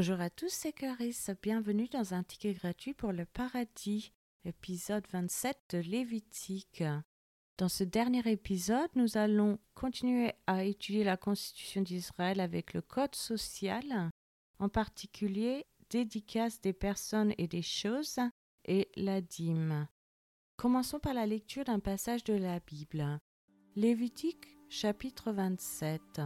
Bonjour à tous, c'est Clarisse. Bienvenue dans un ticket gratuit pour le paradis, épisode 27 de Lévitique. Dans ce dernier épisode, nous allons continuer à étudier la Constitution d'Israël avec le Code social, en particulier dédicace des personnes et des choses et la dîme. Commençons par la lecture d'un passage de la Bible. Lévitique chapitre 27.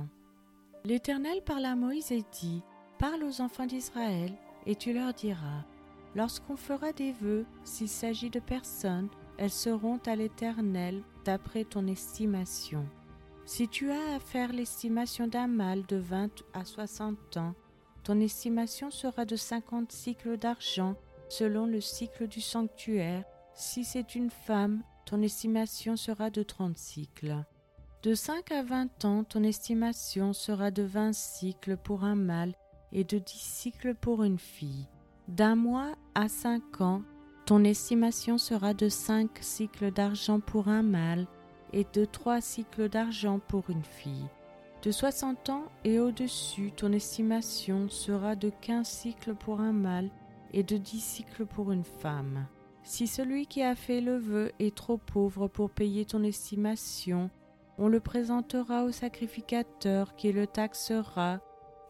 L'Éternel parla à Moïse et dit Parle aux enfants d'Israël, et tu leur diras Lorsqu'on fera des vœux, s'il s'agit de personnes, elles seront à l'Éternel d'après ton estimation. Si tu as à faire l'estimation d'un mâle de vingt à soixante ans, ton estimation sera de cinquante cycles d'argent selon le cycle du sanctuaire. Si c'est une femme, ton estimation sera de trente cycles. De cinq à vingt ans, ton estimation sera de vingt cycles pour un mâle et de dix cycles pour une fille. D'un mois à cinq ans, ton estimation sera de cinq cycles d'argent pour un mâle et de trois cycles d'argent pour une fille. De soixante ans et au-dessus, ton estimation sera de quinze cycles pour un mâle et de dix cycles pour une femme. Si celui qui a fait le vœu est trop pauvre pour payer ton estimation, on le présentera au sacrificateur qui le taxera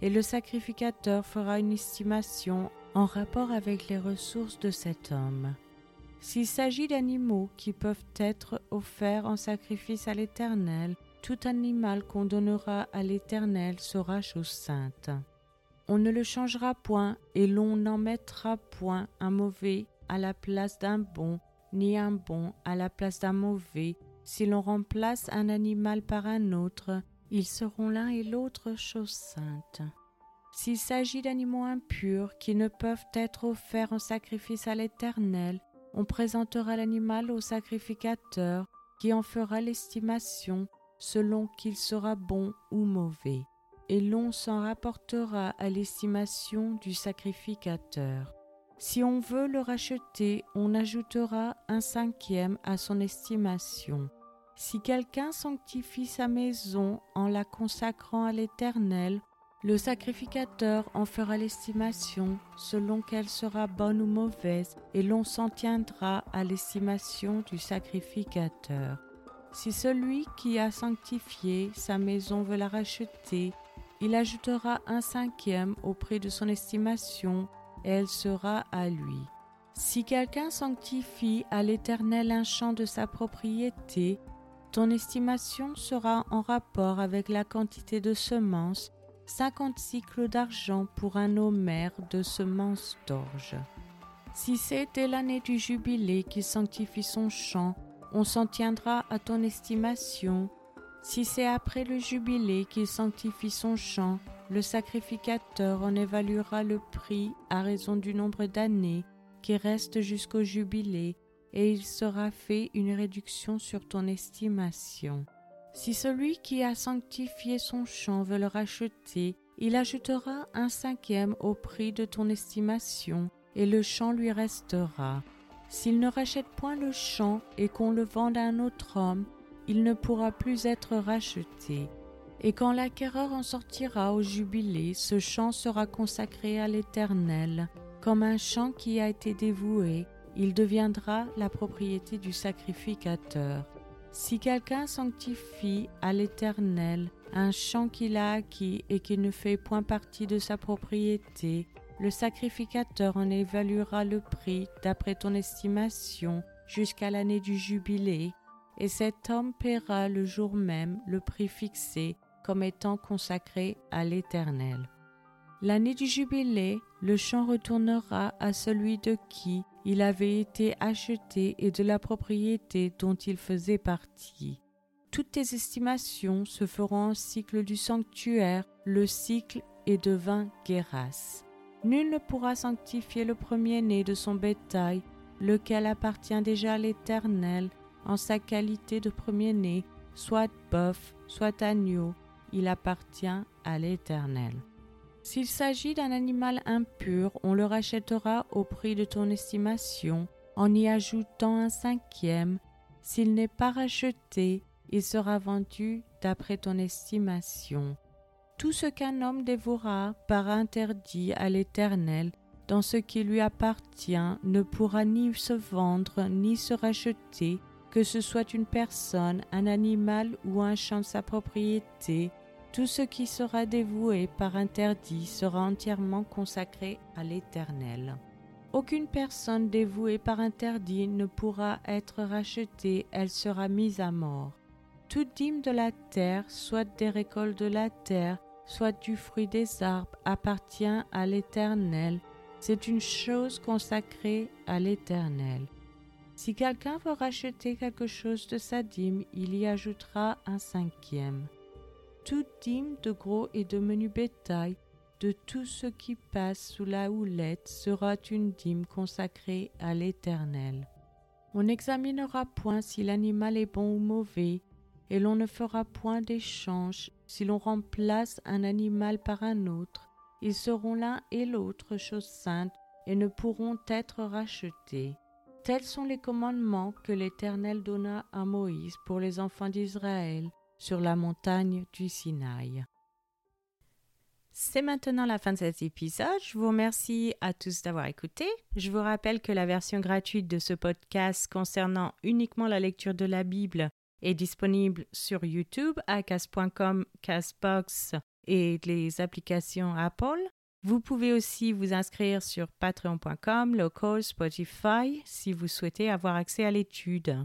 et le sacrificateur fera une estimation en rapport avec les ressources de cet homme. S'il s'agit d'animaux qui peuvent être offerts en sacrifice à l'Éternel, tout animal qu'on donnera à l'Éternel sera chose sainte. On ne le changera point et l'on n'en mettra point un mauvais à la place d'un bon, ni un bon à la place d'un mauvais. Si l'on remplace un animal par un autre, ils seront l'un et l'autre chose sainte. S'il s'agit d'animaux impurs qui ne peuvent être offerts en sacrifice à l'Éternel, on présentera l'animal au sacrificateur qui en fera l'estimation selon qu'il sera bon ou mauvais, et l'on s'en rapportera à l'estimation du sacrificateur. Si on veut le racheter, on ajoutera un cinquième à son estimation. Si quelqu'un sanctifie sa maison en la consacrant à l'Éternel, le sacrificateur en fera l'estimation selon qu'elle sera bonne ou mauvaise, et l'on s'en tiendra à l'estimation du sacrificateur. Si celui qui a sanctifié sa maison veut la racheter, il ajoutera un cinquième au prix de son estimation, et elle sera à lui. Si quelqu'un sanctifie à l'Éternel un champ de sa propriété, ton estimation sera en rapport avec la quantité de semences, cinquante cycles d'argent pour un homère de semences d'orge. Si c'est dès l'année du jubilé qu'il sanctifie son champ, on s'en tiendra à ton estimation. Si c'est après le jubilé qu'il sanctifie son champ, le sacrificateur en évaluera le prix à raison du nombre d'années qui restent jusqu'au jubilé et il sera fait une réduction sur ton estimation. Si celui qui a sanctifié son champ veut le racheter, il ajoutera un cinquième au prix de ton estimation, et le champ lui restera. S'il ne rachète point le champ et qu'on le vende à un autre homme, il ne pourra plus être racheté. Et quand l'acquéreur en sortira au jubilé, ce champ sera consacré à l'Éternel, comme un champ qui a été dévoué, il deviendra la propriété du sacrificateur. Si quelqu'un sanctifie à l'Éternel un champ qu'il a acquis et qui ne fait point partie de sa propriété, le sacrificateur en évaluera le prix d'après ton estimation jusqu'à l'année du jubilé, et cet homme paiera le jour même le prix fixé comme étant consacré à l'Éternel. L'année du jubilé, le champ retournera à celui de qui il avait été acheté et de la propriété dont il faisait partie. Toutes tes estimations se feront en cycle du sanctuaire, le cycle est de vingt guérasses. Nul ne pourra sanctifier le premier-né de son bétail, lequel appartient déjà à l'Éternel, en sa qualité de premier-né, soit bœuf, soit agneau, il appartient à l'Éternel. S'il s'agit d'un animal impur, on le rachètera au prix de ton estimation, en y ajoutant un cinquième. S'il n'est pas racheté, il sera vendu d'après ton estimation. Tout ce qu'un homme dévora par interdit à l'Éternel dans ce qui lui appartient ne pourra ni se vendre ni se racheter, que ce soit une personne, un animal ou un champ de sa propriété. Tout ce qui sera dévoué par interdit sera entièrement consacré à l'Éternel. Aucune personne dévouée par interdit ne pourra être rachetée, elle sera mise à mort. Toute dîme de la terre, soit des récoltes de la terre, soit du fruit des arbres, appartient à l'Éternel. C'est une chose consacrée à l'Éternel. Si quelqu'un veut racheter quelque chose de sa dîme, il y ajoutera un cinquième. Toute dîme de gros et de menu bétail, de tout ce qui passe sous la houlette, sera une dîme consacrée à l'Éternel. On n'examinera point si l'animal est bon ou mauvais, et l'on ne fera point d'échange si l'on remplace un animal par un autre. Ils seront l'un et l'autre chose sainte et ne pourront être rachetés. Tels sont les commandements que l'Éternel donna à Moïse pour les enfants d'Israël sur la montagne du Sinaï. C'est maintenant la fin de cet épisode. Je vous remercie à tous d'avoir écouté. Je vous rappelle que la version gratuite de ce podcast concernant uniquement la lecture de la Bible est disponible sur YouTube, acas.com, Casbox et les applications Apple. Vous pouvez aussi vous inscrire sur patreon.com, local, Spotify si vous souhaitez avoir accès à l'étude.